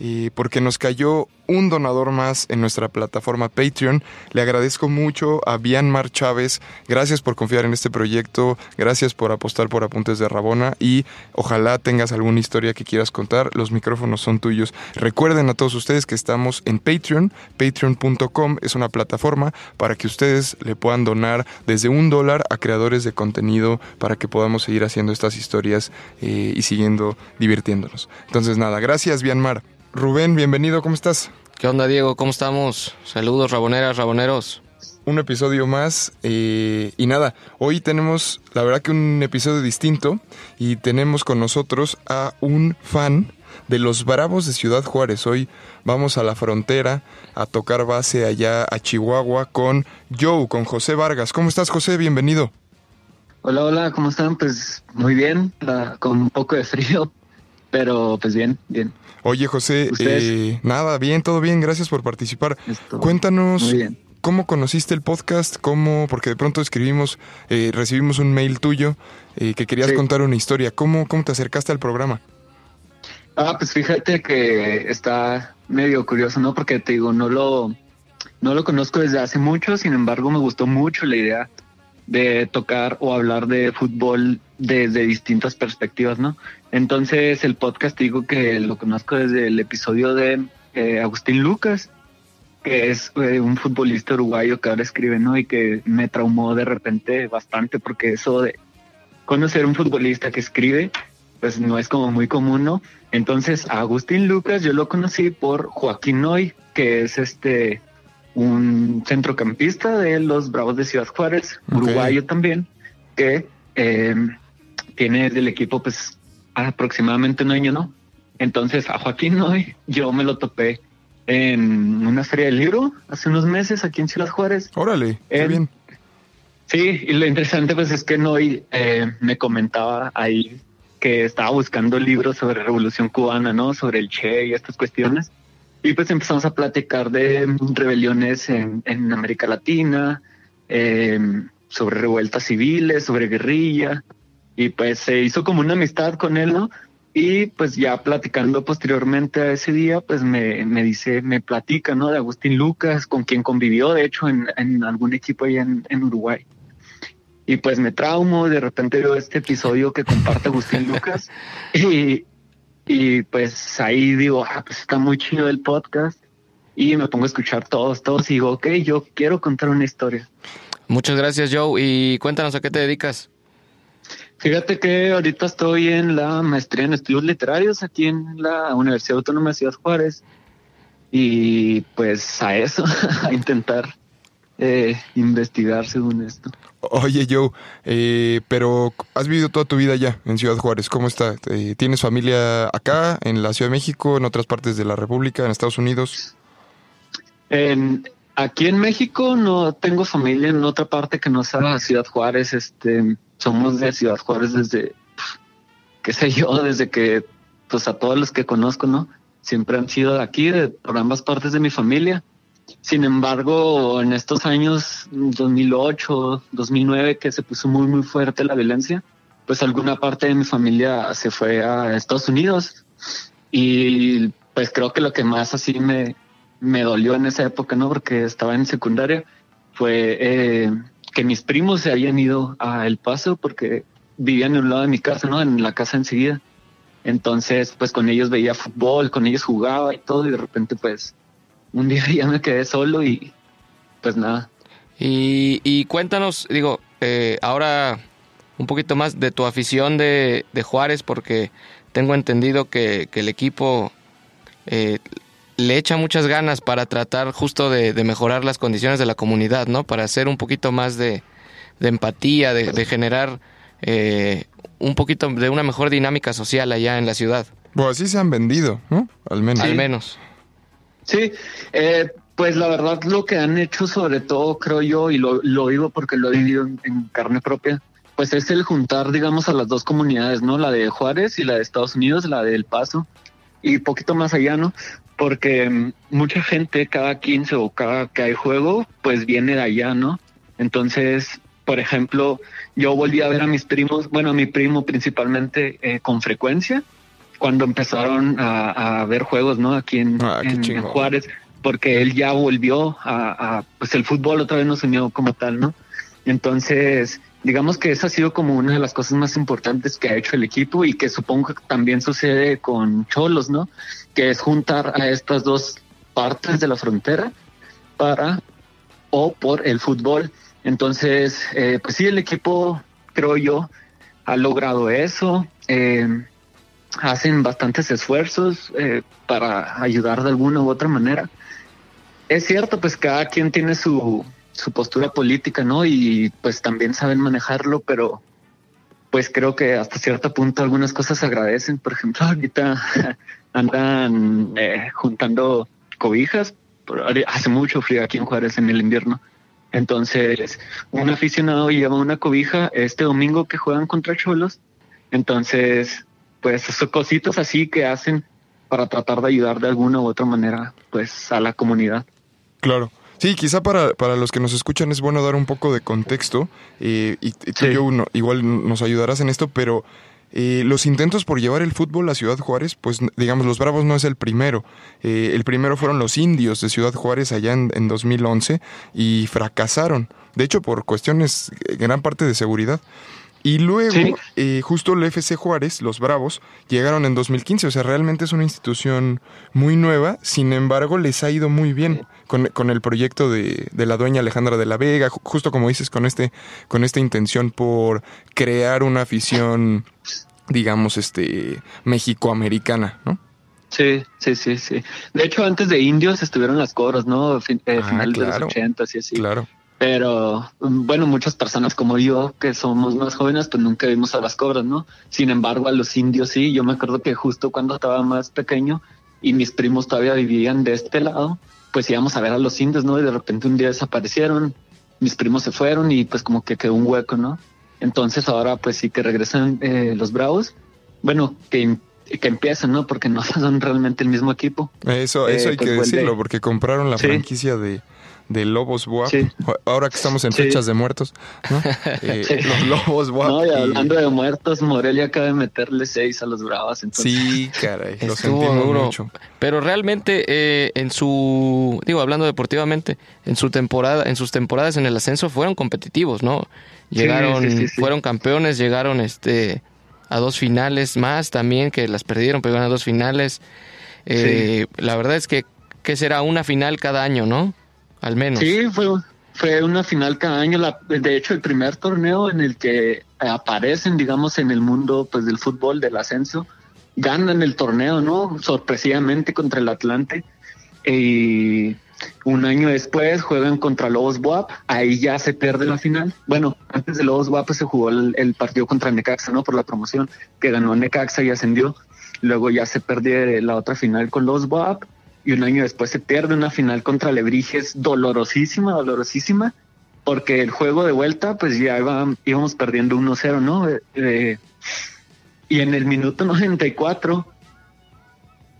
eh, porque nos cayó un donador más en nuestra plataforma Patreon. Le agradezco mucho a Bianmar Chávez. Gracias por confiar en este proyecto. Gracias por apostar por Apuntes de Rabona. Y ojalá tengas alguna historia que quieras contar. Los micrófonos son tuyos. Recuerden a todos ustedes que estamos en Patreon. Patreon.com es una plataforma para que ustedes le puedan donar desde un dólar a creadores de contenido para que podamos seguir haciendo estas historias eh, y siguiendo divirtiéndonos. Entonces nada, gracias Bianmar. Rubén, bienvenido, ¿cómo estás? ¿Qué onda, Diego? ¿Cómo estamos? Saludos, raboneras, raboneros. Un episodio más eh, y nada, hoy tenemos la verdad que un episodio distinto y tenemos con nosotros a un fan de los Bravos de Ciudad Juárez. Hoy vamos a la frontera a tocar base allá a Chihuahua con Joe, con José Vargas. ¿Cómo estás José? Bienvenido. Hola, hola, ¿cómo están? Pues muy bien, la- con un poco de frío, pero pues bien, bien. Oye José, eh, nada, bien, todo bien, gracias por participar. Esto- Cuéntanos bien. cómo conociste el podcast, cómo, porque de pronto escribimos, eh, recibimos un mail tuyo eh, que querías Sí. contar una historia. ¿Cómo, ¿Cómo te acercaste al programa? Ah, pues fíjate que está medio curioso, ¿no? Porque te digo, no lo, no lo conozco desde hace mucho, sin embargo me gustó mucho la idea de tocar o hablar de fútbol desde distintas perspectivas, ¿no? Entonces el podcast digo que lo conozco desde el episodio de eh, Agustín Lucas, que es eh, un futbolista uruguayo que ahora escribe, ¿no? Y que me traumó de repente bastante porque eso de conocer un futbolista que escribe, pues no es como muy común, ¿no? Entonces a Agustín Lucas yo lo conocí por Joaquín Noy, que es este un centrocampista de los Bravos de Ciudad Juárez, uruguayo también, que eh, tiene del equipo pues aproximadamente un año, ¿no? Entonces a Joaquín Noy yo me lo topé en una feria del libro hace unos meses aquí en Ciudad Juárez. Órale, qué En- bien. Sí, y lo interesante pues es que Noy eh, me comentaba ahí que estaba buscando libros sobre Revolución Cubana, ¿no? Sobre el Che y estas cuestiones. Y pues empezamos a platicar de rebeliones en, en América Latina, eh, sobre revueltas civiles, sobre guerrilla. Y pues se hizo como una amistad con él, ¿no? Y pues ya platicando posteriormente a ese día, pues me, me dice, me platica, ¿no? De Agustín Lucas, con quien convivió, de hecho, en, en algún equipo allá en, en Uruguay. Y pues me traumo, de repente veo este episodio que comparte Agustín Lucas y, y pues ahí digo, ah, pues está muy chido el podcast y me pongo a escuchar todos, todos y digo, ok, yo quiero contar una historia. Muchas gracias, Joe. Y cuéntanos a qué te dedicas. Fíjate que ahorita estoy en la maestría en estudios literarios aquí en la Universidad Autónoma de Ciudad Juárez y pues a eso, a intentar eh, investigar según esto. Oye Joe, eh, pero has vivido toda tu vida allá en Ciudad Juárez. ¿Cómo está? Eh, ¿Tienes familia acá, en la Ciudad de México, en otras partes de la República, en Estados Unidos? En, aquí en México no tengo familia en otra parte que no sea Ciudad Juárez. Este, somos de Ciudad Juárez desde, qué sé yo, desde que, pues a todos los que conozco, ¿no? Siempre han sido de aquí, de, por ambas partes de mi familia. Sin embargo, en estos años 2008, 2009, que se puso muy, muy fuerte la violencia, pues alguna parte de mi familia se fue a Estados Unidos. Y pues creo que lo que más así me, me dolió en esa época, ¿no? Porque estaba en secundaria, fue eh, que mis primos se habían ido a El Paso porque vivían en un lado de mi casa, ¿no? En la casa enseguida. Entonces, pues con ellos veía fútbol, con ellos jugaba y todo, y de repente, pues, un día ya me quedé solo y pues nada. Y, y cuéntanos, digo, eh, ahora un poquito más de tu afición de, de Juárez, porque tengo entendido que, que el equipo eh, le echa muchas ganas para tratar justo de, de mejorar las condiciones de la comunidad, ¿no? Para hacer un poquito más de, de empatía, de, de generar eh, un poquito de una mejor dinámica social allá en la ciudad, Bueno, así se han vendido, ¿no? Al menos. al menos. Sí, eh, pues la verdad lo que han hecho sobre todo, creo yo, y lo, lo digo porque lo he vivido en, en carne propia, pues es el juntar, digamos, a las dos comunidades, ¿no? La de Juárez y la de Estados Unidos, la de El Paso, y poquito más allá, ¿no? Porque mm, mucha gente cada 15 o cada que hay juego, pues viene de allá, ¿no? Entonces, por ejemplo, yo volví a ver a mis primos, bueno, a mi primo principalmente eh, con frecuencia, cuando empezaron a, a ver juegos, ¿no? Aquí en, Ah, en-. Juárez, porque él ya volvió a, a, pues el fútbol otra vez nos unió como tal, ¿no? Entonces, digamos que esa ha sido como una de las cosas más importantes que ha hecho el equipo y que supongo que también sucede con Cholos, ¿no? Que es juntar a estas dos partes de la frontera para o por el fútbol. Entonces, eh, pues sí, el equipo, creo yo, ha logrado eso. Eh, hacen bastantes esfuerzos eh, para ayudar de alguna u otra manera. Es cierto, pues cada quien tiene su, su postura política, ¿no? Y pues también saben manejarlo, pero pues creo que hasta cierto punto algunas cosas se agradecen. Por ejemplo, ahorita andan eh, juntando cobijas. Hace mucho frío aquí en Juárez en el invierno. Entonces, un aficionado lleva una cobija este domingo que juegan contra Cholos. Entonces, pues son cositas así que hacen para tratar de ayudar de alguna u otra manera, pues, a la comunidad. Claro. Sí, quizá para, para los que nos escuchan es bueno dar un poco de contexto eh, y, y tú Sí. y yo igual nos ayudarás en esto, pero eh, los intentos por llevar el fútbol a Ciudad Juárez, pues digamos, los Bravos no es el primero. Eh, el primero fueron los indios de Ciudad Juárez allá en, en 2011 y fracasaron, de hecho por cuestiones, eh, gran parte de seguridad. Y luego, Sí. eh, justo el FC Juárez, los Bravos, llegaron en 2015. O sea, realmente es una institución muy nueva. Sin embargo, les ha ido muy bien con, con el proyecto de, de la dueña Alejandra de la Vega. ju- Justo como dices, con, este, con esta intención por crear una afición, digamos, este mexicoamericana, ¿no? Sí, sí, sí, sí. De hecho, antes de Indios estuvieron las cobras, ¿no? Fin, eh, Ah, finales de los ochentas y así. Claro. Pero bueno, muchas personas como yo, que somos más jóvenes, pues nunca vimos a las cobras, ¿no? Sin embargo, a los indios sí. Yo me acuerdo que justo cuando estaba más pequeño y mis primos todavía vivían de este lado, pues íbamos a ver a los indios, ¿no? Y de repente un día desaparecieron, mis primos se fueron y pues como que quedó un hueco, ¿no? Entonces ahora pues sí que regresan eh, los bravos. Bueno, que, que empiezan, ¿no? Porque no son realmente el mismo equipo. Eso, eso Eh, hay pues que vuelve. decirlo, porque compraron la Sí. franquicia de, de Lobos. Sí. Ahora que estamos en Sí. fechas de muertos, ¿no? Eh, Sí. Los Lobos WAP. No, y y- hablando de muertos, Morelia acaba de meterle seis a los bravos. Entonces, Sí, caray, lo Estuvo sentimos duro. mucho. Pero realmente eh, en su, digo, hablando deportivamente, en su temporada, en sus temporadas en el ascenso fueron competitivos, ¿no? Llegaron, sí, sí, sí. fueron campeones, llegaron este a dos finales más también que las perdieron, pero llegaron a dos finales. Eh, La verdad es que que será una final cada año, ¿no? Al menos. Sí, fue, fue una final cada año. La, de hecho, el primer torneo en el que aparecen, digamos, en el mundo pues del fútbol, del ascenso, ganan el torneo, ¿no? Sorpresivamente contra el Atlante. Y un año después juegan contra Lobos Buap. Ahí ya se pierde la final. Bueno, antes de Lobos Buap pues, se jugó el, partido contra Necaxa, ¿no? Por la promoción, que ganó Necaxa y ascendió. Luego ya se perdió la otra final con los Buap y un año después se pierde una final contra Lebrijes dolorosísima, dolorosísima, porque el juego de vuelta, pues ya iba- íbamos perdiendo 1-0, ¿no? Eh, y en el minuto 94,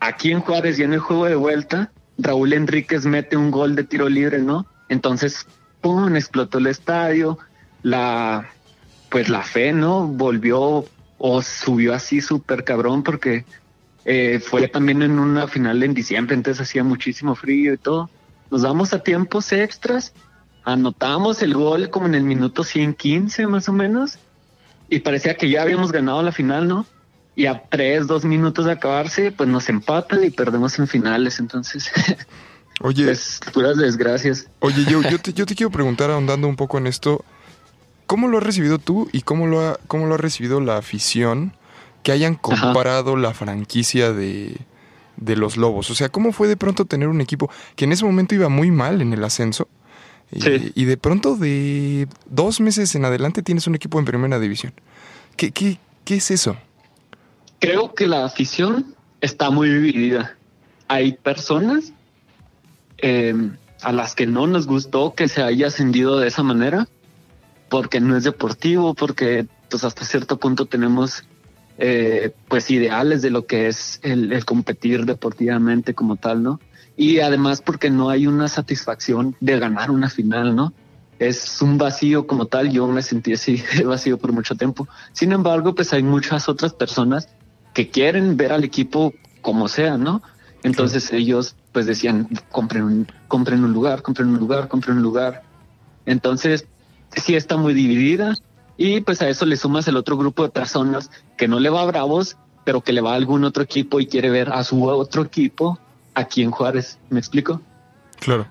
aquí en Juárez y en el juego de vuelta, Raúl Enríquez mete un gol de tiro libre, ¿no? Entonces, ¡pum! explotó el estadio, la, pues la fe, ¿no? Volvió o subió así súper cabrón porque eh, fue también en una final en diciembre, entonces hacía muchísimo frío y todo. Nos damos a tiempos extras, anotamos el gol como en el minuto 115 más o menos, y parecía que ya habíamos ganado la final, ¿no? Y a tres, dos minutos de acabarse, pues nos empatan y perdemos en finales, entonces, Oye, pues puras desgracias. oye, yo, yo, te, yo te quiero preguntar, ahondando un poco en esto, ¿cómo lo has recibido tú y cómo lo ha, cómo lo ha recibido la afición que hayan Ajá. comprado la franquicia de, de los Lobos? O sea, ¿cómo fue de pronto tener un equipo que en ese momento iba muy mal en el ascenso? Y, Sí. y de pronto de dos meses en adelante tienes un equipo en primera división. ¿Qué, qué, qué es eso? Creo que la afición está muy dividida. Hay personas eh, a las que no nos gustó que se haya ascendido de esa manera, porque no es deportivo, porque pues hasta cierto punto tenemos eh, pues ideales de lo que es el, el, competir deportivamente como tal, ¿no? Y además porque no hay una satisfacción de ganar una final, ¿no? Es un vacío como tal, yo me sentí así vacío por mucho tiempo. Sin embargo, pues hay muchas otras personas que quieren ver al equipo como sea, ¿no? Entonces ellos pues decían, compren un, compren un lugar, compren un lugar, compren un lugar. Entonces, sí está muy dividida y pues a eso le sumas el otro grupo de personas que no le va a Bravos, pero que le va a algún otro equipo y quiere ver a su otro equipo aquí en Juárez. ¿Me explico? Claro.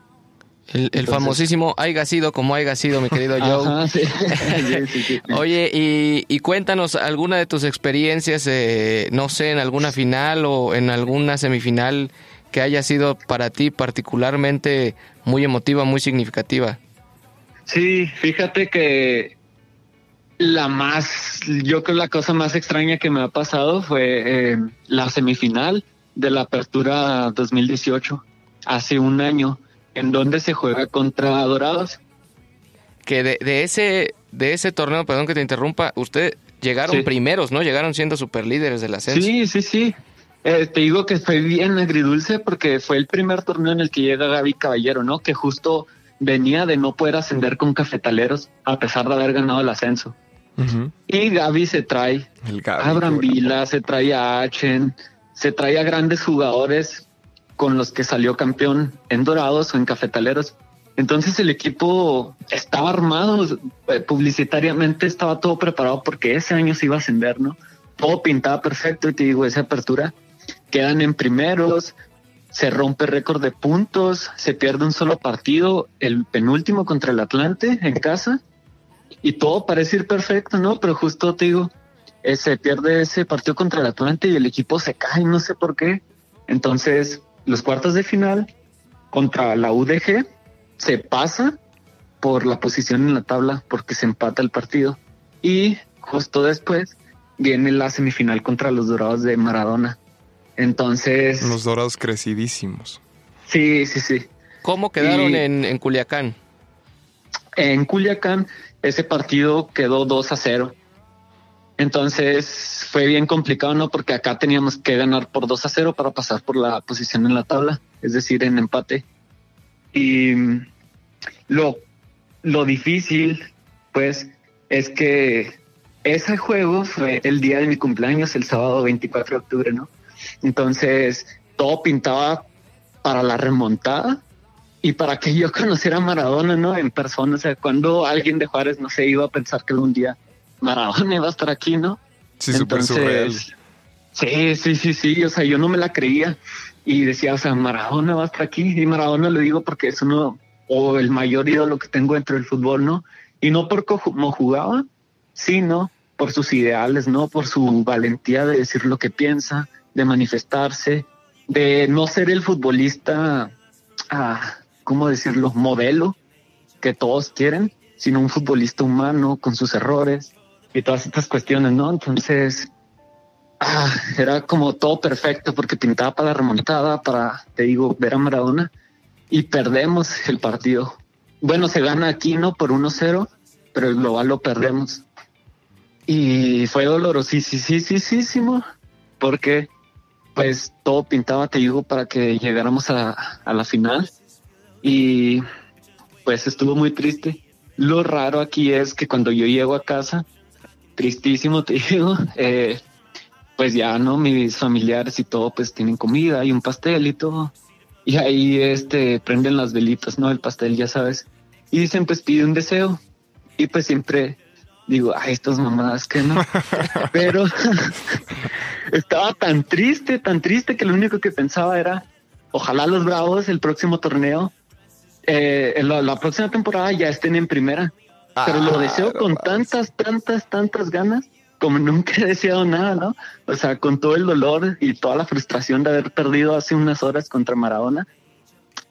El, el famosísimo haya sido como haya sido, mi querido Joe. Ajá, sí. Sí, sí, sí. Oye, y, y, cuéntanos alguna de tus experiencias, eh, no sé, en alguna final o en alguna semifinal que haya sido para ti particularmente muy emotiva, muy significativa. Sí, fíjate que la más, yo creo la cosa más extraña que me ha pasado fue eh, la semifinal de la Apertura 2018, hace un año, en donde se juega contra Dorados. Que de, de ese de ese torneo, perdón que te interrumpa, usted llegaron Sí. primeros, ¿no? Llegaron siendo superlíderes del ascenso. Sí, sí, sí. Eh, te digo que fue bien agridulce porque fue el primer torneo en el que llega Gaby Caballero, ¿no? Que justo venía de no poder ascender con cafetaleros a pesar de haber ganado el ascenso. Ujú. Y Gaby se trae El Gaby. a se trae a Achen, se trae a grandes jugadores con los que salió campeón en Dorados o en Cafetaleros. Entonces el equipo estaba armado, eh, publicitariamente estaba todo preparado porque ese año se iba a ascender, ¿no? Todo pintaba perfecto y te digo, esa apertura, quedan en primeros, se rompe récord de puntos, se pierde un solo partido, el penúltimo contra el Atlante en casa y todo parece ir perfecto, ¿no? Pero justo te digo, eh, se pierde ese partido contra el Atlante y el equipo se cae, no sé por qué. Entonces, los cuartos de final contra la UDG se pasa por la posición en la tabla porque se empata el partido. Y justo después viene la semifinal contra los Dorados de Maradona. Entonces, Los dorados crecidísimos. sí, sí, sí. ¿Cómo quedaron Y- en, en Culiacán? En Culiacán ese partido quedó 2 a 0. Entonces fue bien complicado, ¿no? Porque acá teníamos que ganar por 2 a 0 para pasar por la posición en la tabla, es decir, en empate. Y lo, lo difícil, pues, es que ese juego fue el día de mi cumpleaños, el sábado 24 de octubre, ¿no? Entonces todo pintaba para la remontada y para que yo conociera a Maradona, ¿no? En persona, o sea, cuando alguien de Juárez, no sé, iba a pensar que un día Maradona iba a estar aquí, ¿no? Sí, surreal. sí, sí, sí, sí, o sea, yo no me la creía y decía, o sea, Maradona va a estar aquí y Maradona lo digo porque es uno o el mayor ídolo que tengo dentro del fútbol, ¿no? Y no por cómo jugaba, sino por sus ideales, ¿no? Por su valentía de decir lo que piensa, de manifestarse, de no ser el futbolista, ah, ¿cómo decirlo? Modelo que todos quieren, sino un futbolista humano con sus errores y todas estas cuestiones, ¿no? Entonces, ah, era como todo perfecto porque pintaba para la remontada, para, te digo, ver a Maradona y perdemos el partido. Bueno, se gana aquí, ¿no? Por 1-0, pero el global lo perdemos. Y fue dolorosísimo porque pues todo pintaba, te digo, para que llegáramos a, a la final y pues estuvo muy triste. Lo raro aquí es que cuando yo llego a casa, tristísimo te digo, eh, pues ya no, mis familiares y todo pues tienen comida y un pastel y todo. Y ahí este prenden las velitas, ¿no? El pastel, ya sabes. Y dicen, pues pide un deseo. Y pues siempre digo, ay, estas mamadas que no. Pero estaba tan triste, tan triste que lo único que pensaba era, ojalá los Bravos el próximo torneo, eh, la, la próxima temporada ya estén en primera. Pero lo Ah, deseo con tantas, tantas, tantas ganas como nunca he deseado nada, ¿no? O sea, con todo el dolor y toda la frustración de haber perdido hace unas horas contra Maradona.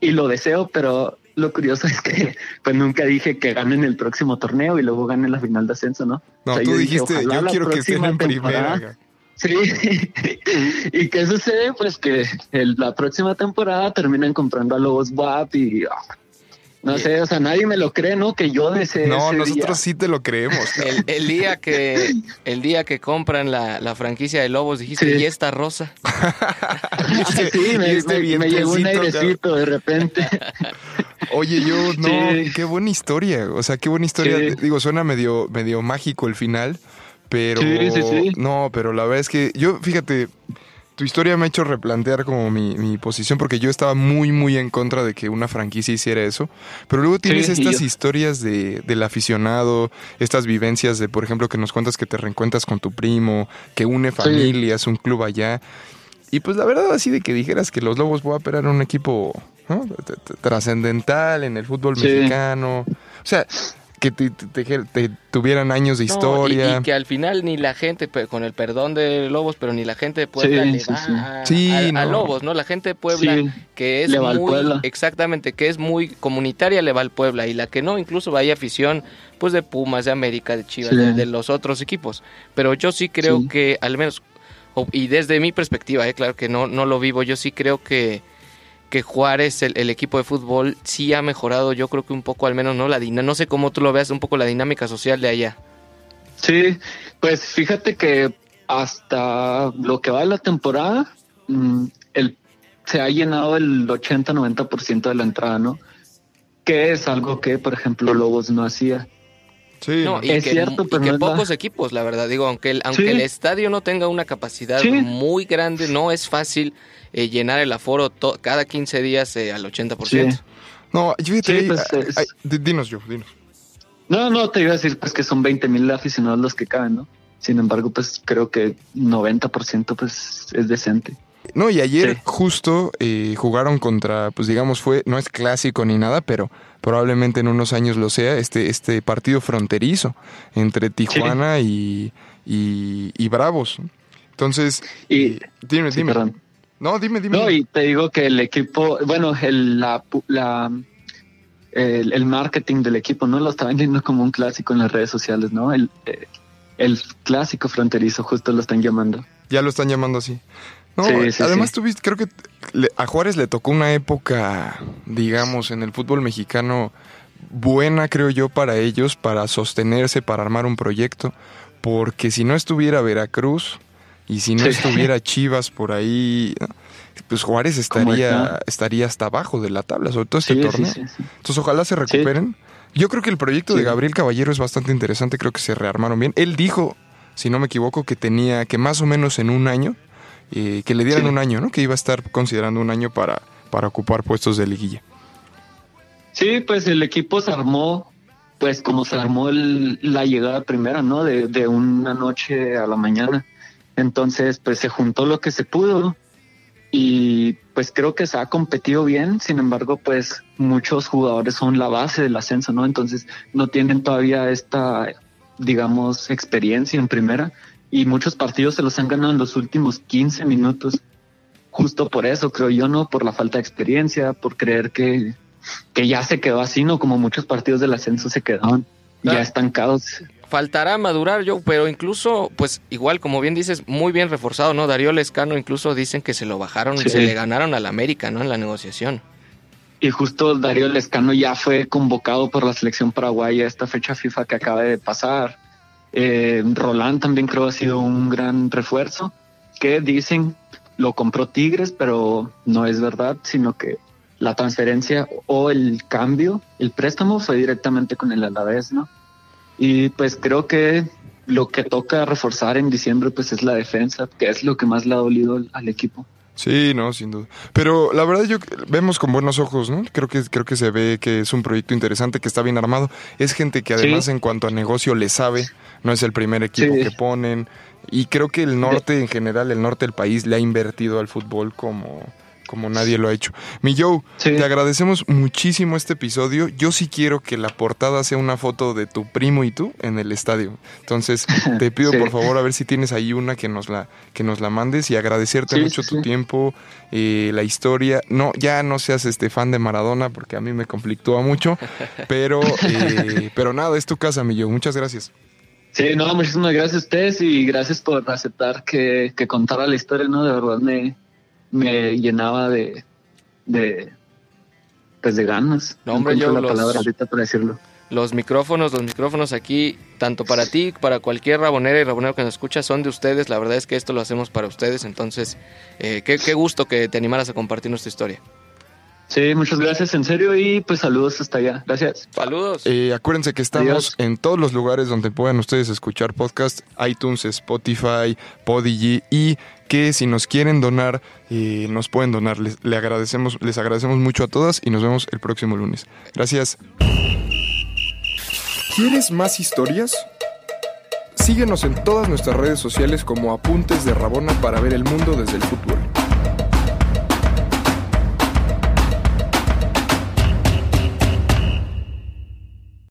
Y lo deseo, pero lo curioso es que pues nunca dije que ganen el próximo torneo y luego ganen la final de ascenso, ¿no? No, O sea, tú yo dijiste, yo quiero que estén en primera. Sí, y qué sucede, pues que el- la próxima temporada terminan comprando a Lobos WAP y ah, no sé, o sea, nadie me lo cree, ¿no? Que yo desee No, ese nosotros día. sí te lo creemos. El, el día que el día que compran la, la franquicia de Lobos dijiste, Sí. ¿y esta rosa? Este- sí, me, este me- me llegó un airecito de repente. Oye, yo, no, Sí. qué buena historia. O sea, qué buena historia. Sí. Digo, suena medio, medio mágico el final, pero. Sí, sí, sí. No, pero la verdad es que yo, fíjate, tu historia me ha hecho replantear como mi, mi posición, porque yo estaba muy, muy en contra de que una franquicia hiciera eso. Pero luego tienes Sí, estas historias de, del aficionado, estas vivencias de, por ejemplo, que nos cuentas que te reencuentras con tu primo, que une familias, un club allá. Y pues la verdad, así de que dijeras que los Lobos Buap eran un equipo ¿no? Trascendental en el fútbol Sí. mexicano. O sea, que te, te- te- te tuvieran años de No, y- historia. y, que al final ni la gente, con el perdón de Lobos, pero ni la gente de Puebla Sí, le sí, va sí. a, Sí, a- a no. Lobos, ¿no? La gente de Puebla Sí, que es le va al muy Puebla. exactamente que es muy comunitaria le va al Puebla y la que no incluso vaya afición pues de Pumas de América de Chivas Sí. de, de los otros equipos pero yo sí creo Sí. que al menos y desde mi perspectiva eh, claro que no no lo vivo yo sí creo que que Juárez el, equipo de fútbol sí ha mejorado yo creo que un poco al menos no la no sé cómo tú lo veas un poco la dinámica social de allá Sí, pues fíjate que hasta lo que va de la temporada, mm, el, se ha llenado el 80-90% de la entrada, ¿no? Que es algo que, por ejemplo, Lobos no hacía. Sí, No, y Es que, cierto, y pero que no es la- pocos equipos, la verdad. Digo, aunque el, aunque Sí. el estadio no tenga una capacidad Sí. muy grande, no es fácil eh, llenar el aforo to- cada 15 días eh, al 80%. Sí. No, Sí, ahí- pues, ay, ay, dinos yo, dinos. No, no, te iba a decir pues que son 20 mil aficionados los que caben, ¿no? Sin embargo, pues creo que 90% pues es decente. No, y ayer Sí. justo eh, jugaron contra, pues digamos, fue, no es clásico ni nada, pero probablemente en unos años lo sea, este, este partido fronterizo entre Tijuana y, y, y Bravos. Entonces, Y eh, dime, sí, dime. perdón. No, dime, dime. No, y te digo que el equipo, bueno, el, la, la, el, el marketing del equipo, ¿no? Lo está vendiendo como un clásico en las redes sociales, ¿no? El, eh, el clásico fronterizo, justo lo están llamando. Ya lo están llamando así. No, Sí, sí, además sí. tuviste, creo que le- a Juárez le tocó una época, digamos, en el fútbol mexicano buena, creo yo, para ellos, para sostenerse, para armar un proyecto, porque si no estuviera Veracruz y si no estuviera Chivas por ahí, pues Juárez ¿Cómo estaría, estaría hasta abajo de la tabla, sobre todo este torneo. Entonces ojalá se recuperen. Yo creo que el proyecto de. Gabriel Caballero es bastante interesante, creo que se rearmaron bien. Él dijo, si no me equivoco, que tenía que más o menos en un año, eh, que le dieran Sí. un año, ¿no? Que iba a estar considerando un año para, para ocupar puestos de liguilla. Sí, pues el equipo se armó, pues como se armó el- la llegada primera, ¿no? De, de una noche a la mañana. Entonces, pues se juntó lo que se pudo y pues creo que se ha competido bien. Sin embargo, pues muchos jugadores son la base del ascenso, ¿no? Entonces no tienen todavía esta, digamos, experiencia en primera y muchos partidos se los han ganado en los últimos 15 minutos. Justo por eso, creo yo, ¿no? Por la falta de experiencia, por creer que, que ya se quedó así, ¿no? Como muchos partidos del ascenso se quedaron Ah. ya estancados. Faltará madurar yo, pero incluso, pues igual, como bien dices, muy bien reforzado, ¿no? Darío Lescano incluso dicen que se lo bajaron y se le ganaron al América, ¿no? En la negociación. Y justo Darío Lescano ya fue convocado por la selección paraguaya a esta fecha FIFA que acaba de pasar. Eh, Roland también creo ha sido un gran refuerzo que dicen lo compró Tigres, pero no es verdad, sino que la transferencia o el cambio, el préstamo fue directamente con el Alavés, ¿no? Y pues creo que lo que toca reforzar en diciembre pues es la defensa, que es lo que más le ha dolido al- equipo. Sí, no, sin duda. Pero la verdad yo vemos con buenos ojos, ¿no? Creo que creo que se ve que es un proyecto interesante, que está bien armado. Es gente que además Sí. en cuanto a negocio le sabe, no es el primer equipo Sí. que ponen y creo que el norte en general, el norte del país le ha invertido al fútbol como como nadie lo ha hecho. Mi Joe, Sí. te agradecemos muchísimo este episodio. Yo sí quiero que la portada sea una foto de tu primo y tú en el estadio. Entonces, te pido Sí. por favor a ver si tienes ahí una que nos la que nos la mandes y agradecerte Sí, mucho tu tiempo, eh, la historia. No, ya no seas este fan de Maradona porque a mí me conflictúa mucho, pero eh, pero nada, es tu casa, mi Joe. Muchas gracias. Sí, no, muchísimas gracias a ustedes y gracias por aceptar que, que contara la historia, ¿no? De verdad me, me llenaba de, de, pues de ganas. No, hombre, yo la los- palabra ahorita para decirlo. Los micrófonos, los micrófonos aquí, tanto para ti, para cualquier rabonera y rabonero que nos escucha, son de ustedes. La verdad es que esto lo hacemos para ustedes. Entonces, eh, qué, qué gusto que te animaras a compartir nuestra historia. Sí, muchas gracias, en serio, y pues saludos hasta allá. Gracias. Saludos. Eh, acuérdense que estamos Adiós. en todos los lugares donde puedan ustedes escuchar podcast, iTunes, Spotify, Podigy y que si nos quieren donar, eh, nos pueden donar. Les, le agradecemos, les agradecemos mucho a todas y nos vemos el próximo lunes. Gracias. ¿Quieres más historias? Síguenos en todas nuestras redes sociales como Apuntes de Rabona para ver el mundo desde el futuro.